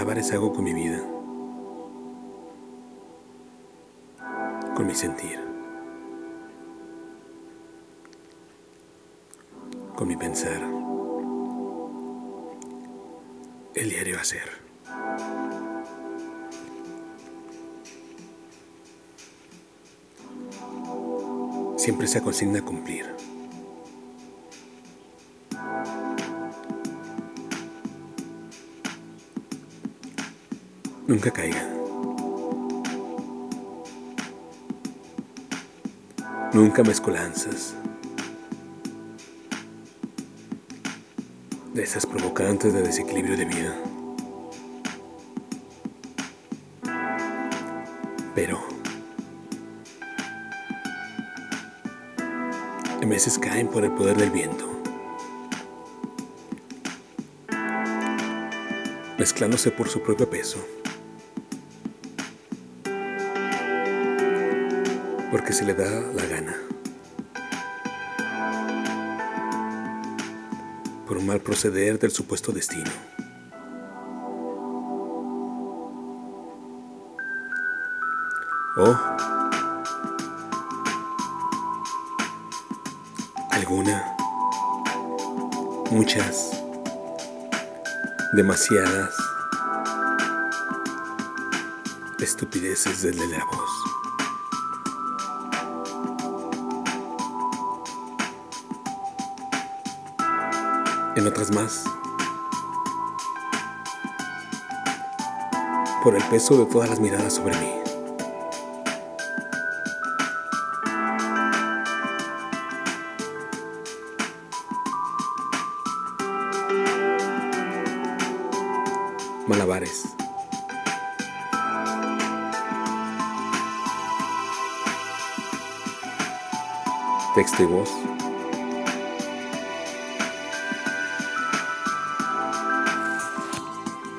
malabares hago con mi vida, con mi sentir, con mi pensar, el diario hacer. Siempre se consigna cumplir. Nunca caiga. Nunca mezcolanzas. De esas provocantes de desequilibrio de vida. Pero a veces caen por el poder del viento, mezclándose por su propio peso. Porque se le da la gana. Por un mal proceder del supuesto destino. O alguna, muchas, demasiadas estupideces del de la voz. En otras más. Por el peso de todas las miradas sobre mí. Malabares. Texto y voz.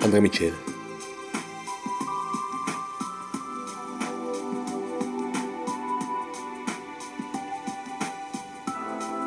André Michele.